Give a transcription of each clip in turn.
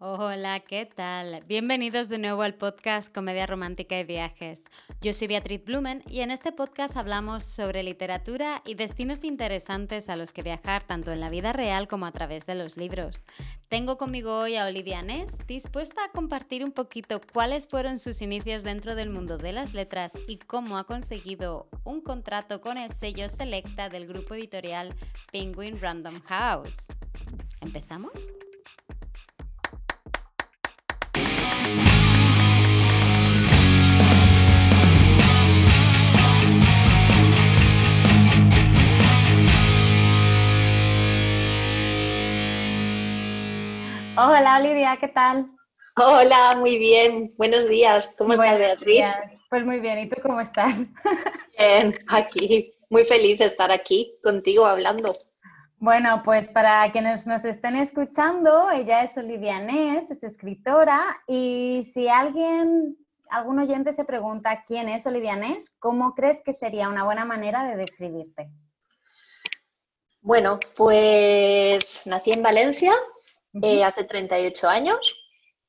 Hola, ¿qué tal? Bienvenidos de nuevo al podcast Comedia Romántica y Viajes. Yo soy Beatriz Blumen y en este podcast hablamos sobre literatura y destinos interesantes a los que viajar tanto en la vida real como a través de los libros. Tengo conmigo hoy a Olivia Ness, dispuesta a compartir un poquito cuáles fueron sus inicios dentro del mundo de las letras y cómo ha conseguido un contrato con el sello Selecta del grupo editorial Penguin Random House. ¿Empezamos? Hola Olivia, ¿qué tal? Hola, muy bien. Buenos días. ¿Cómo estás, Beatriz? Pues muy bien. ¿Y tú cómo estás? Bien, aquí. Muy feliz de estar aquí contigo hablando. Bueno, pues para quienes nos estén escuchando, ella es Olivia Ness, es escritora y si alguien, algún oyente se pregunta quién es Olivia Ness, ¿cómo crees que sería una buena manera de describirte? Bueno, pues nací en Valencia, eh, hace 38 años.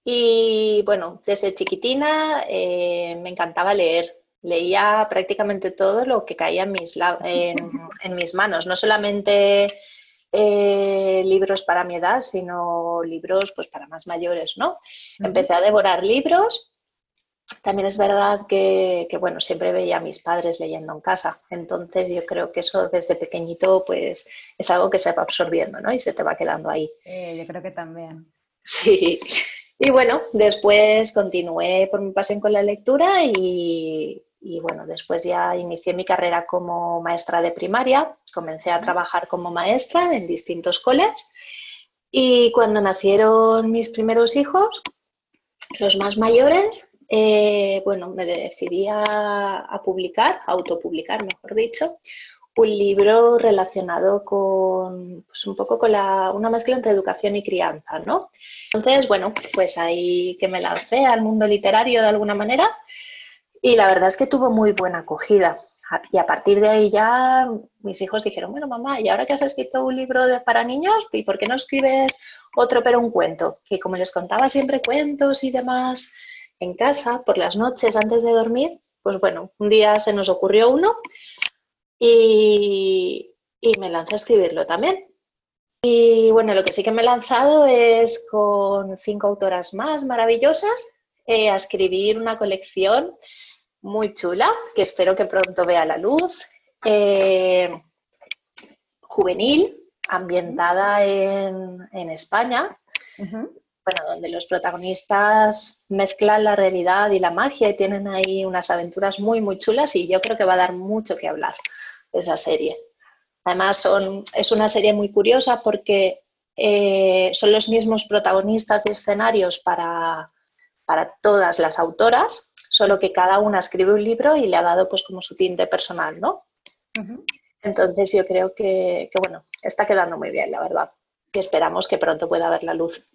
Y bueno, desde chiquitina eh, me encantaba leer. Leía prácticamente todo lo que caía en mis, en, mis manos, no solamente eh, libros para mi edad, sino libros pues, para más mayores, ¿no? Empecé a devorar libros. También es verdad que, que, bueno, siempre veía a mis padres leyendo en casa. Entonces yo creo que eso desde pequeñito pues es algo que se va absorbiendo, ¿no? Y se te va quedando ahí. yo creo que también. Sí. Y bueno, después continué por mi pasión con la lectura y, y bueno, después ya inicié mi carrera como maestra de primaria, comencé a trabajar como maestra en distintos coles y cuando nacieron mis primeros hijos, los más mayores, eh, bueno, me decidí a, publicar, a autopublicar, mejor dicho, un libro relacionado con, pues un poco con la, una mezcla entre educación y crianza, ¿no? Entonces, bueno, pues ahí que me lancé al mundo literario de alguna manera y la verdad es que tuvo muy buena acogida. Y a partir de ahí ya mis hijos dijeron, bueno, mamá, y ahora que has escrito un libro para niños, ¿y por qué no escribes otro pero un cuento? Que como les contaba siempre cuentos y demás en casa, por las noches antes de dormir, pues bueno, un día se nos ocurrió uno y, me lancé a escribirlo también. Y bueno, lo que sí que me he lanzado es con cinco autoras más maravillosas eh, a escribir una colección muy chula, que espero que pronto vea la luz, eh, juvenil, ambientada en, España, bueno, donde los protagonistas mezclan la realidad y la magia y tienen ahí unas aventuras muy, muy chulas y yo creo que va a dar mucho que hablar esa serie. Además, son, es una serie muy curiosa porque eh, son los mismos protagonistas y escenarios para, para todas las autoras, solo que cada una escribe un libro y le ha dado pues como su tinte personal, ¿no? Entonces yo creo que, bueno, está quedando muy bien, la verdad. Y esperamos que pronto pueda ver la luz.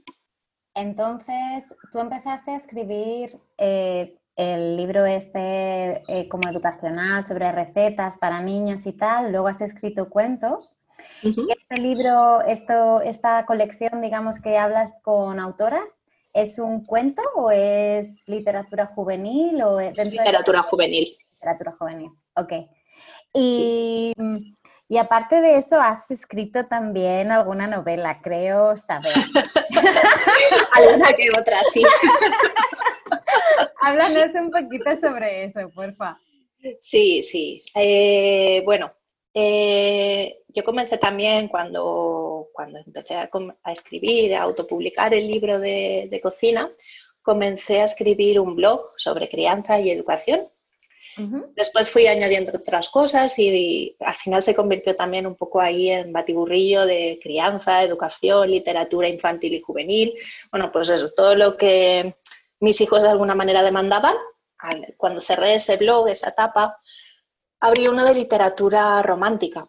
Entonces, tú empezaste a escribir eh, el libro este eh, como educacional sobre recetas para niños y tal, luego has escrito cuentos. Este libro, esto, esta colección, digamos que hablas con autoras, ¿Es un cuento o es literatura juvenil? O literatura juvenil. Literatura juvenil, ok. Y, y, aparte de eso, has escrito también alguna novela, creo saber. Alguna que otra, sí. Háblanos un poquito sobre eso, porfa. Sí, sí. Eh, bueno, eh, yo comencé también cuando, cuando empecé a, escribir, a autopublicar el libro de, cocina, comencé a escribir un blog sobre crianza y educación. Después fui añadiendo otras cosas y, al final se convirtió también un poco ahí en batiburrillo de crianza, educación, literatura infantil y juvenil. Bueno, pues eso, todo lo que mis hijos de alguna manera demandaban. Cuando cerré ese blog, esa etapa, abrí uno de literatura romántica,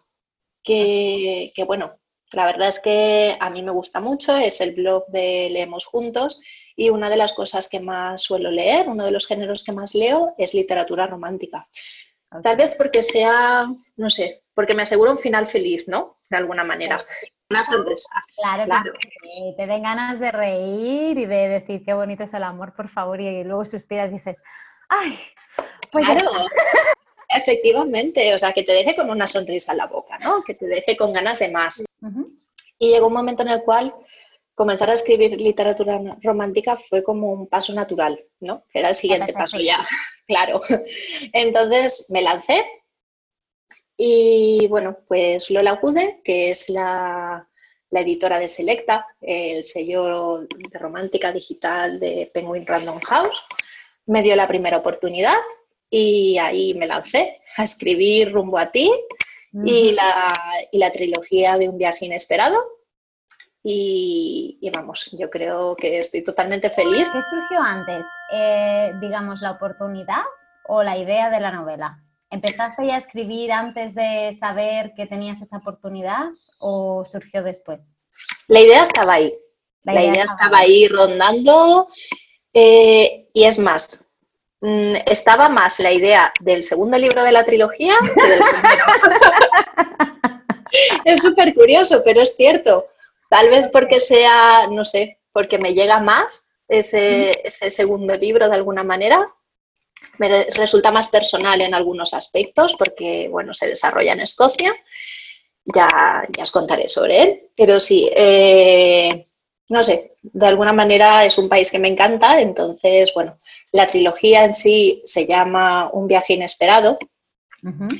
que, bueno, la verdad es que a mí me gusta mucho, es el blog de Leemos Juntos y una de las cosas que más suelo leer, uno de los géneros que más leo es literatura romántica. Tal vez porque sea, no sé, porque me aseguro un final feliz, ¿no? De alguna manera. una sonrisa. Claro, claro. Que te den ganas de reír y de decir qué bonito es el amor, por favor, y luego suspiras y dices, ¡ay! Pues claro. Efectivamente, o sea, que te deje con una sonrisa en la boca, ¿no? Que te deje con ganas de más. Y llegó un momento en el cual comenzar a escribir literatura romántica fue como un paso natural, ¿no? Que era el siguiente paso ya, claro. Entonces me lancé y bueno, pues Lola Gude, que es la, editora de Selecta, el sello de romántica digital de Penguin Random House, me dio la primera oportunidad y ahí me lancé a escribir Rumbo a ti y, la, y la trilogía de Un viaje inesperado. Y, vamos, yo creo que estoy totalmente feliz. ¿Qué surgió antes? Eh, digamos, la oportunidad o la idea de la novela? ¿Empezaste ya a escribir antes de saber que tenías esa oportunidad o surgió después? La idea estaba ahí. La, idea, estaba ahí, rondando. Eh, y es más, mm, estaba más la idea del segundo libro de la trilogía que del primero. es súper curioso, pero es cierto. Tal vez porque sea, no sé, porque me llega más ese, ese segundo libro de alguna manera, me resulta más personal en algunos aspectos porque, bueno, se desarrolla en Escocia. Ya, ya os contaré sobre él. Pero sí, eh, no sé, de alguna manera es un país que me encanta. Entonces, bueno, la trilogía en sí se llama Un viaje inesperado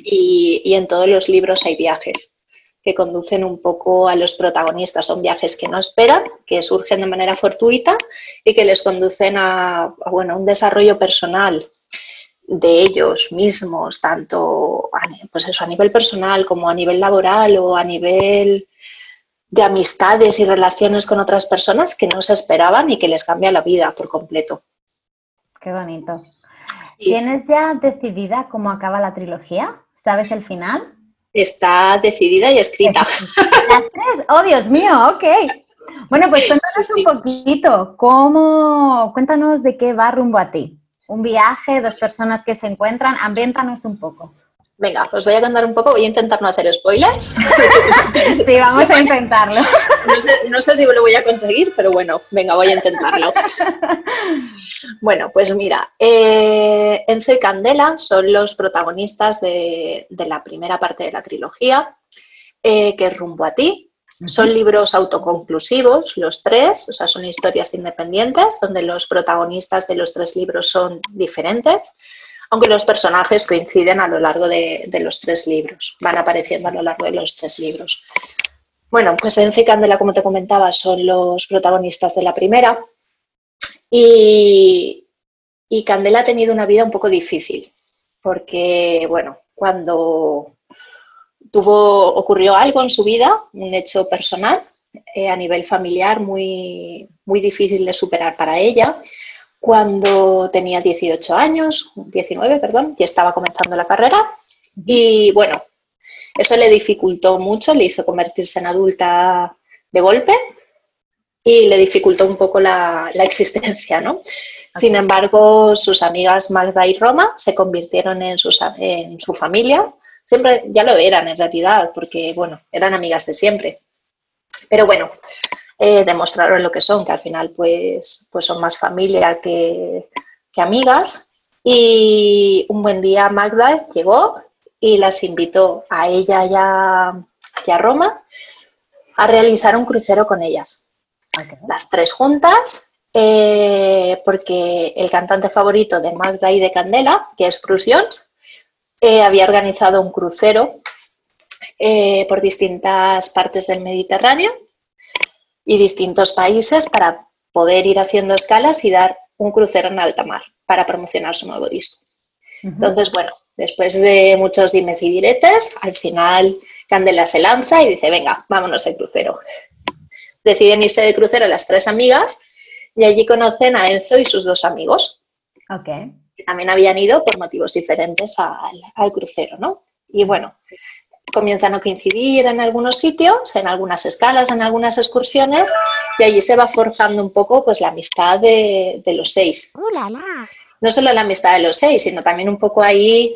y, y en todos los libros hay viajes que conducen un poco a los protagonistas. Son viajes que no esperan, que surgen de manera fortuita y que les conducen a, a bueno, un desarrollo personal de ellos mismos, tanto a, pues eso, a nivel personal como a nivel laboral o a nivel de amistades y relaciones con otras personas que no se esperaban y que les cambia la vida por completo. Qué bonito. ¿Tienes ya decidida cómo acaba la trilogía? ¿Sabes el final? Está decidida y escrita. ¿Las tres? Oh, Dios mío, ok. Bueno, pues cuéntanos un poquito, ¿cómo, cuéntanos de qué va rumbo a ti un viaje, dos personas que se encuentran. Ambiéntanos un poco. Venga, os voy a contar un poco, voy a intentar no hacer spoilers. sí, vamos a intentarlo. No sé, si lo voy a conseguir, pero bueno, venga, voy a intentarlo. Bueno, pues mira, eh, Enzo y Candela son los protagonistas de, la primera parte de la trilogía, eh, que es Rumbo a ti, son libros autoconclusivos, los tres, o sea, son historias independientes, donde los protagonistas de los tres libros son diferentes, aunque los personajes coinciden a lo largo de, los tres libros, van apareciendo a lo largo de los tres libros. Bueno, pues Enzo y Candela, como te comentaba, son los protagonistas de la primera y, y Candela ha tenido una vida un poco difícil, porque, bueno, cuando tuvo, ocurrió algo en su vida, un hecho personal eh, a nivel familiar muy, muy difícil de superar para ella. Cuando tenía 18 años, 19, perdón, y estaba comenzando la carrera. Y bueno, eso le dificultó mucho, le hizo convertirse en adulta de golpe y le dificultó un poco la, la existencia, ¿no? Sin embargo, sus amigas Magda y Roma se convirtieron en, sus, en su familia siempre ya lo eran en realidad, porque bueno, eran amigas de siempre. Pero bueno, eh, demostraron lo que son, que al final pues, pues son más familia que, amigas. Y un buen día Magda llegó y las invitó a ella y a, Roma a realizar un crucero con ellas. Las tres juntas, eh, porque el cantante favorito de Magda y de Candela, que es Prusions, eh, había organizado un crucero eh, por distintas partes del Mediterráneo y distintos países para poder ir haciendo escalas y dar un crucero en alta mar para promocionar su nuevo disco. Entonces, bueno, después de muchos dimes y diretes, al final Candela se lanza y dice, venga, vámonos al crucero. Deciden irse de crucero las tres amigas y allí conocen a Enzo y sus dos amigos. Okay que también habían ido por motivos diferentes al, crucero, ¿no? Y bueno, comienzan a coincidir en algunos sitios, en algunas escalas, en algunas excursiones, y allí se va forjando un poco pues la amistad de, los seis. No solo la amistad de los seis, sino también un poco ahí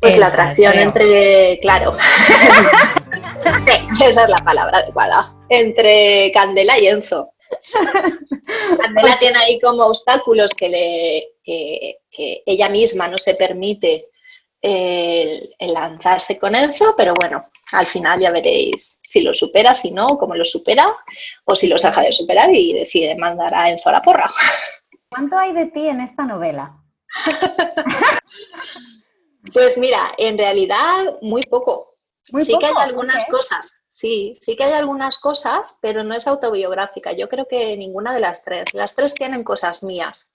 pues la atracción entre, claro. esa es la palabra adecuada. Entre Candela y Enzo. Candela tiene ahí como obstáculos que, le, que, ella misma no se permite el, lanzarse con Enzo, pero bueno, al final ya veréis si lo supera, si no, cómo lo supera, o si los deja de superar y decide mandar a Enzo a la porra. ¿Cuánto hay de ti en esta novela? pues mira, en realidad muy poco. sí que hay algunas cosas, sí, sí que hay algunas cosas, pero no es autobiográfica. Yo creo que ninguna de las tres. Las tres tienen cosas mías.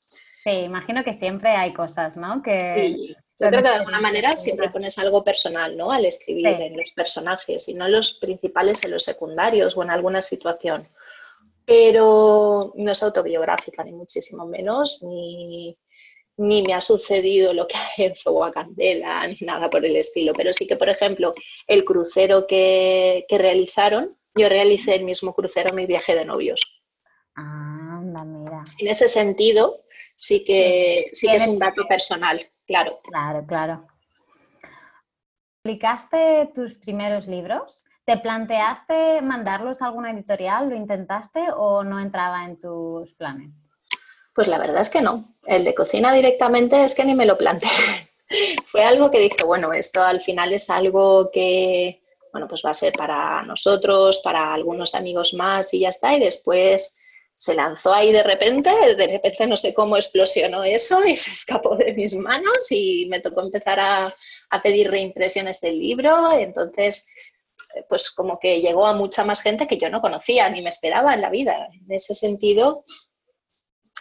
Sí, imagino que siempre hay cosas, ¿no? Que yo creo que de alguna manera siempre pones algo personal, ¿no? Al escribir en los personajes y no en los principales, en los secundarios o en alguna situación pero no es autobiográfica, ni muchísimo menos, ni, me ha sucedido lo que en Fuego a Candela, ni nada por el estilo. Pero sí que, por ejemplo, el crucero que, realizaron, yo realicé el mismo crucero en mi viaje de novios. Ah, mira. En ese sentido, sí que, sí que es un dato personal, claro. Claro, claro. ¿Publicaste tus primeros libros? ¿Te planteaste mandarlos a alguna editorial? ¿Lo intentaste o no entraba en tus planes? Pues la verdad es que no. El de cocina directamente es que ni me lo planteé. Fue algo que dije, bueno, esto al final es algo que, bueno, pues va a ser para nosotros, para algunos amigos más y ya está. Y después se lanzó ahí de repente, de repente no sé cómo explosionó eso y se escapó de mis manos y me tocó empezar a, pedir reimpresiones del libro. Entonces pues como que llegó a mucha más gente que yo no conocía ni me esperaba en la vida. En ese sentido,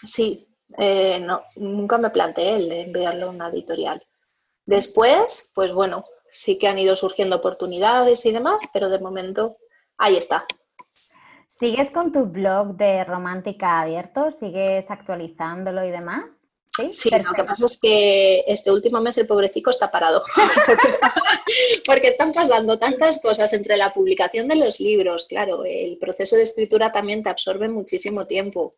sí, eh, no, nunca me planteé el enviarlo a una editorial. Después, pues bueno, sí que han ido surgiendo oportunidades y demás, pero de momento ahí está. ¿Sigues con tu blog de Romántica Abierto? ¿Sigues actualizándolo y demás? Sí, lo que pasa es que este último mes el pobrecito está parado, porque, están pasando tantas cosas entre la publicación de los libros, claro, el proceso de escritura también te absorbe muchísimo tiempo,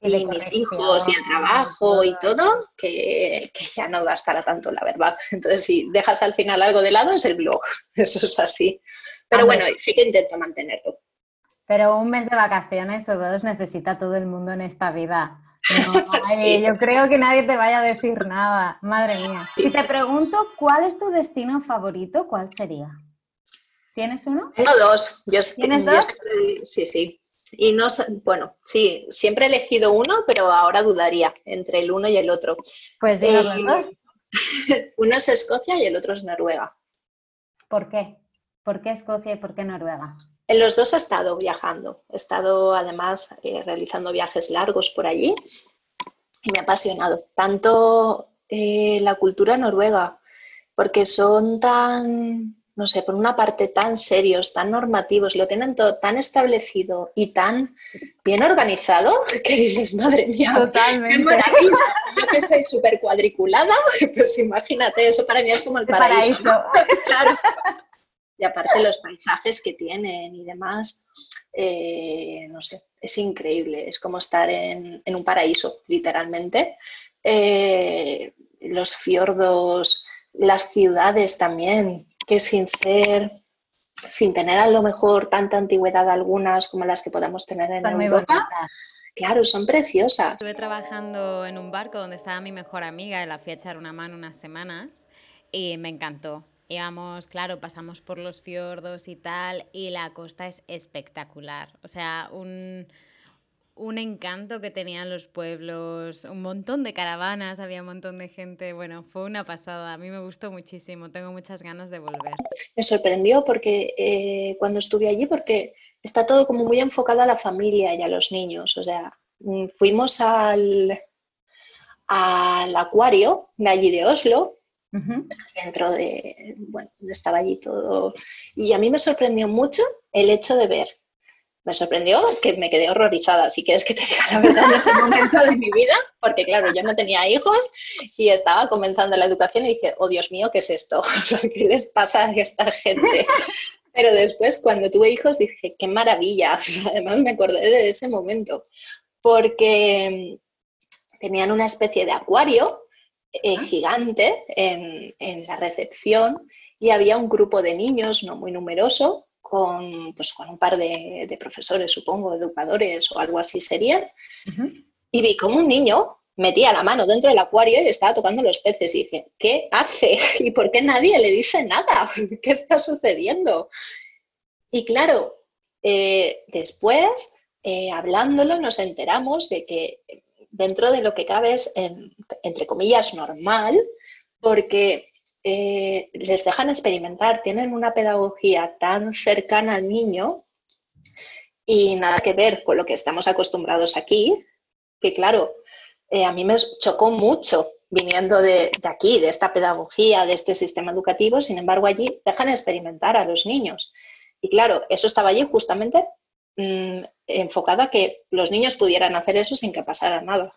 y, mis hijos y el trabajo y todo, que, ya no das para tanto, la verdad. Entonces, si dejas al final algo de lado, es el blog, eso es así. Pero bueno, sí que intento mantenerlo. Pero un mes de vacaciones o dos necesita todo el mundo en esta vida. Yo creo que nadie te vaya a decir nada. Madre mía. Si te pregunto cuál es tu destino favorito, ¿cuál sería? ¿Tienes uno? Tengo dos. Yo, ¿Tienes dos? sí, sí. Y no, bueno, sí, siempre he elegido uno, pero ahora dudaría entre el uno y el otro. Pues dinos los eh, dos. Uno es Escocia y el otro es Noruega. ¿Por qué? ¿Por qué Escocia y por qué Noruega? En los dos he estado viajando, he estado además eh, realizando viajes largos por allí y me ha apasionado tanto eh, la cultura noruega, porque son tan, no sé, por una parte tan serios, tan normativos, lo tienen todo tan establecido y tan bien organizado que dices, madre mía, Totalmente. qué maravilla. Yo que soy súper cuadriculada, pues imagínate, eso para mí es como el paraíso. claro y aparte los paisajes que tienen y demás, eh, no sé, es increíble, es como estar en, un paraíso, literalmente. Eh, los fiordos, las ciudades también, que sin ser, sin tener a lo mejor tanta antigüedad algunas como las que podamos tener en Europa, Claro, son preciosas. Estuve trabajando en un barco donde estaba mi mejor amiga y la fui a echar una mano unas semanas y me encantó. Íbamos, claro, pasamos por los fiordos y tal, y la costa es espectacular. O sea, un, un encanto que tenían los pueblos, un montón de caravanas, había un montón de gente. Bueno, fue una pasada. A mí me gustó muchísimo. Tengo muchas ganas de volver. Me sorprendió porque eh, cuando estuve allí, porque está todo como muy enfocado a la familia y a los niños. O sea, mm, fuimos al, al acuario de allí de Oslo dentro de, bueno, estaba allí todo. Y a mí me sorprendió mucho el hecho de ver. Me sorprendió que me quedé horrorizada, si quieres que te diga la verdad en ese momento de mi vida, porque claro, yo no tenía hijos y estaba comenzando la educación y dije, oh Dios mío, ¿qué es esto? ¿Qué les pasa a esta gente? Pero después, cuando tuve hijos, dije, qué maravilla. Además, me acordé de ese momento, porque tenían una especie de acuario eh, gigante en, la recepción y había un grupo de niños, no muy numeroso, con, pues, con un par de, profesores, supongo, educadores o algo así serían, y vi como un niño metía la mano dentro del acuario y estaba tocando los peces. Y dije, ¿qué hace? ¿Y por qué nadie le dice nada? ¿Qué está sucediendo? Y claro, eh, después, eh, hablándolo, nos enteramos de que dentro de lo que cabe es, entre comillas, normal, porque eh, les dejan experimentar, tienen una pedagogía tan cercana al niño y nada que ver con lo que estamos acostumbrados aquí, que claro, eh, a mí me chocó mucho viniendo de, aquí, de esta pedagogía, de este sistema educativo, sin embargo allí dejan experimentar a los niños. Y claro, eso estaba allí justamente mm, enfocado a que los niños pudieran hacer eso sin que pasara nada.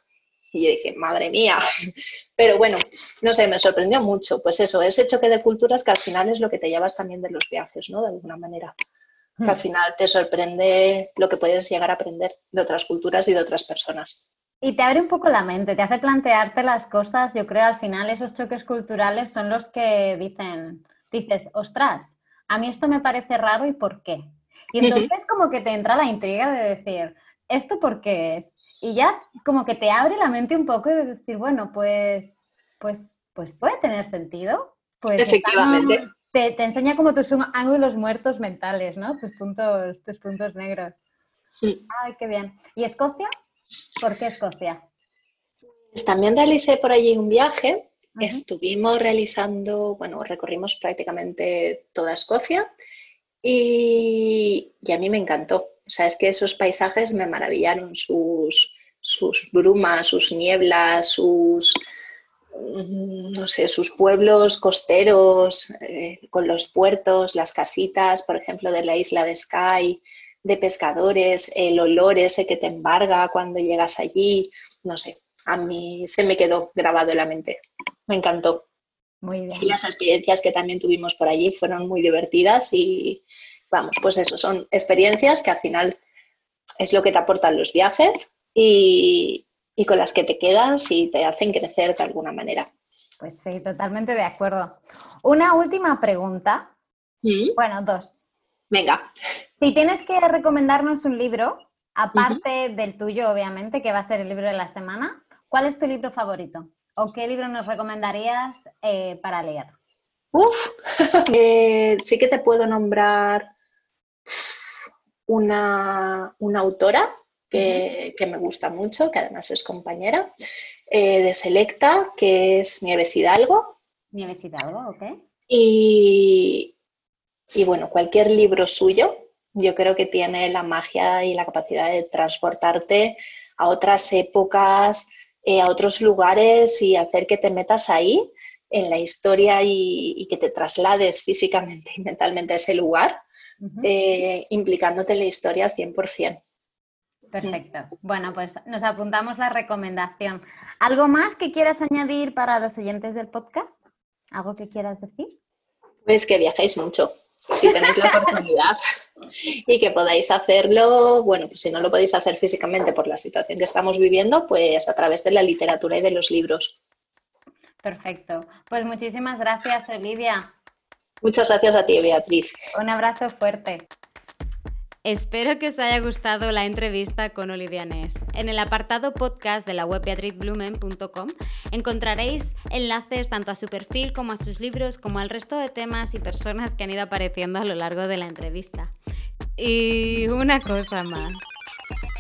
Y yo dije, madre mía. Pero bueno, no sé, me sorprendió mucho. Pues eso, ese choque de culturas que al final es lo que te llevas también de los viajes, ¿no? De alguna manera. Que al hmm. final te sorprende lo que puedes llegar a aprender de otras culturas y de otras personas. Y te abre un poco la mente, te hace plantearte las cosas. Yo creo al final esos choques culturales son los que dicen, dices, ostras, a mí esto me parece raro y por qué. Y entonces como que te entra la intriga de decir, ¿esto por qué es? Y ya como que te abre la mente un poco de decir, bueno, pues, pues, pues puede tener sentido. Pues Efectivamente. te, enseña como tus ángulos muertos mentales, ¿no? Tus puntos, tus puntos negros. Ay, qué bien. ¿Y Escocia? ¿Por qué Escocia? Pues también realicé por allí un viaje. Estuvimos realizando, bueno, recorrimos prácticamente toda Escocia y, a mí me encantó. O sea, es que esos paisajes me maravillaron, sus, sus brumas, sus nieblas, sus, mm, no sé, sus pueblos costeros, eh, con los puertos, las casitas, por ejemplo, de la isla de Skye, de pescadores, el olor ese que te embarga cuando llegas allí, no sé, a mí se me quedó grabado en la mente. Me encantó. Muy bien. Y las experiencias que también tuvimos por allí fueron muy divertidas y, vamos, pues eso, son experiencias que al final es lo que te aportan los viajes y, con las que te quedas y te hacen crecer de alguna manera. Pues sí, totalmente de acuerdo. Una última pregunta. ¿Mm? Bueno, dos. Venga. Si tienes que recomendarnos un libro, aparte del tuyo, obviamente, que va a ser el libro de la semana, ¿cuál es tu libro favorito? ¿O qué libro nos recomendarías eh, para leer? Uf, eh, sí que te puedo nombrar una, autora que, me gusta mucho, que además es compañera eh, de Selecta, que es Nieves Hidalgo. Nieves Hidalgo, ok. Y, y bueno, cualquier libro suyo, yo creo que tiene la magia y la capacidad de transportarte a otras épocas, eh, a otros lugares y hacer que te metas ahí en la historia y, que te traslades físicamente y mentalmente a ese lugar eh, implicándote en la historia al 100%. Perfecto. Bueno, pues nos apuntamos la recomendación. ¿Algo más que quieras añadir para los oyentes del podcast? ¿Algo que quieras decir? Pues que viajéis mucho, si tenéis la oportunidad y que podáis hacerlo, bueno, pues si no lo podéis hacer físicamente por la situación que estamos viviendo, pues a través de la literatura y de los libros. Perfecto. Pues muchísimas gracias, Olivia. Muchas gracias a ti, Beatriz. Un abrazo fuerte. Espero que os haya gustado la entrevista con Olivia Ness. En el apartado podcast de la web beatrizblumen.com encontraréis enlaces tanto a su perfil como a sus libros, como al resto de temas y personas que han ido apareciendo a lo largo de la entrevista. Y una cosa más.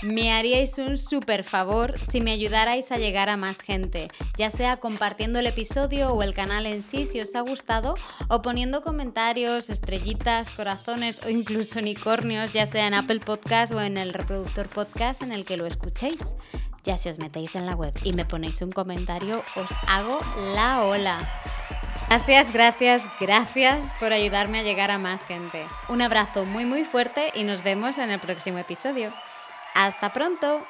Me haríais un súper favor si me ayudarais a llegar a más gente, ya sea compartiendo el episodio o el canal en sí si os ha gustado, o poniendo comentarios, estrellitas, corazones o incluso unicornios, ya sea en Apple Podcast o en el reproductor podcast en el que lo escuchéis. Ya si os metéis en la web y me ponéis un comentario, os hago la ola. Gracias, gracias, gracias por ayudarme a llegar a más gente. Un abrazo muy muy fuerte y nos vemos en el próximo episodio. Hasta pronto.